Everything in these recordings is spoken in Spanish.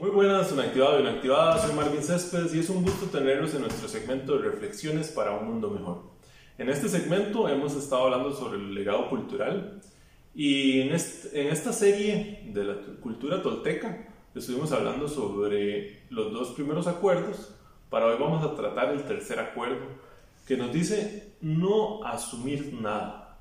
Muy buenas, inactivado y inactivada. Soy Marvin Céspedes y es un gusto tenerlos en nuestro segmento de reflexiones para un mundo mejor. En este segmento hemos estado hablando sobre el legado cultural y en, en esta serie de la cultura tolteca estuvimos hablando sobre los dos primeros acuerdos. Para hoy vamos a tratar el tercer acuerdo que nos dice no asumir nada.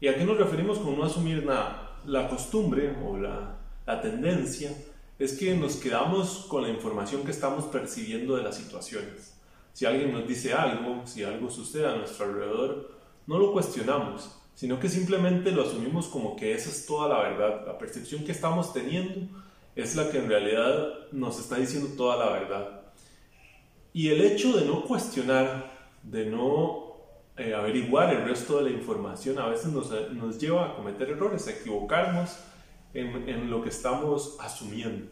¿Y a qué nos referimos con no asumir nada? La costumbre o la, la tendencia es que nos quedamos con la información que estamos percibiendo de las situaciones. Si alguien nos dice algo, si algo sucede a nuestro alrededor, no lo cuestionamos, sino que simplemente lo asumimos como que esa es toda la verdad. La percepción que estamos teniendo es la que en realidad nos está diciendo toda la verdad. Y el hecho de no cuestionar, de no eh, averiguar el resto de la información, a veces nos, nos lleva a cometer errores, a equivocarnos en, lo que estamos asumiendo.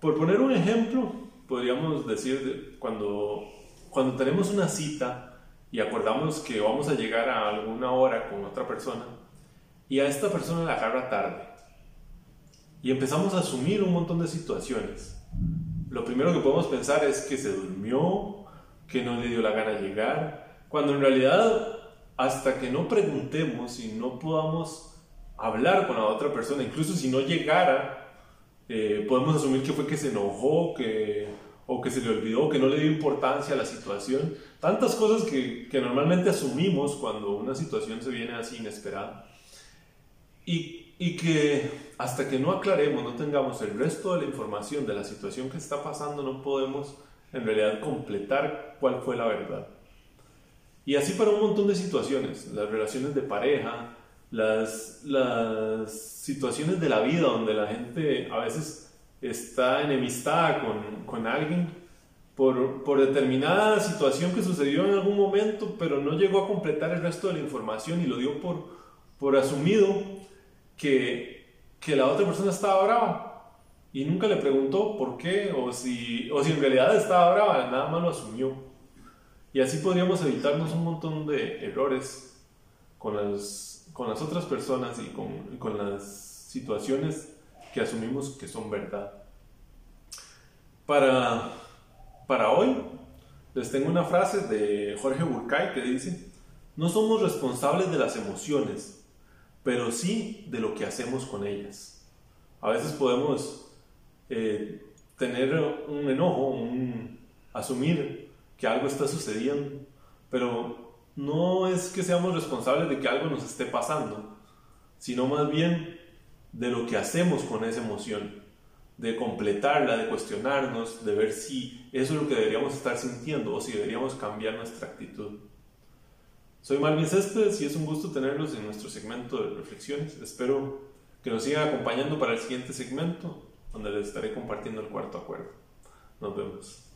Por poner un ejemplo, podríamos decir cuando, cuando tenemos una cita y acordamos que vamos a llegar a alguna hora con otra persona y a esta persona la agarra tarde y empezamos a asumir un montón de situaciones. Lo primero que podemos pensar es que se durmió, que no le dio la gana llegar, cuando en realidad hasta que no preguntemos y no podamos hablar con la otra persona, incluso si no llegara, eh, podemos asumir que fue que se enojó, que, o que se le olvidó, que no le dio importancia a la situación. Tantas cosas que, que normalmente asumimos cuando una situación se viene así inesperada. Y, y, que hasta que no aclaremos, no tengamos el resto de la información de la situación que está pasando, no podemos en realidad completar cuál fue la verdad. Y así para un montón de situaciones, las relaciones de pareja, las, las situaciones de la vida donde la gente a veces está enemistada con, con alguien por, por, determinada situación que sucedió en algún momento, pero no llegó a completar el resto de la información y lo dio por, por asumido que, que la otra persona estaba brava. Y nunca le preguntó por qué o si, o si en realidad estaba brava, nada más lo asumió. Y así podríamos evitarnos un montón de errores con las con las otras personas y con, con las situaciones que asumimos que son verdad. Para, para hoy les tengo una frase de Jorge Burkay que dice, no somos responsables de las emociones, pero sí de lo que hacemos con ellas. A veces podemos eh, tener un enojo, un, asumir que algo está sucediendo, pero no es que seamos responsables de que algo nos esté pasando, sino más bien de lo que hacemos con esa emoción, de completarla, de cuestionarnos, de ver si eso es lo que deberíamos estar sintiendo o si deberíamos cambiar nuestra actitud. Soy Marvin Céspedes y es un gusto tenerlos en nuestro segmento de reflexiones. Espero que nos sigan acompañando para el siguiente segmento, donde les estaré compartiendo el cuarto acuerdo. Nos vemos.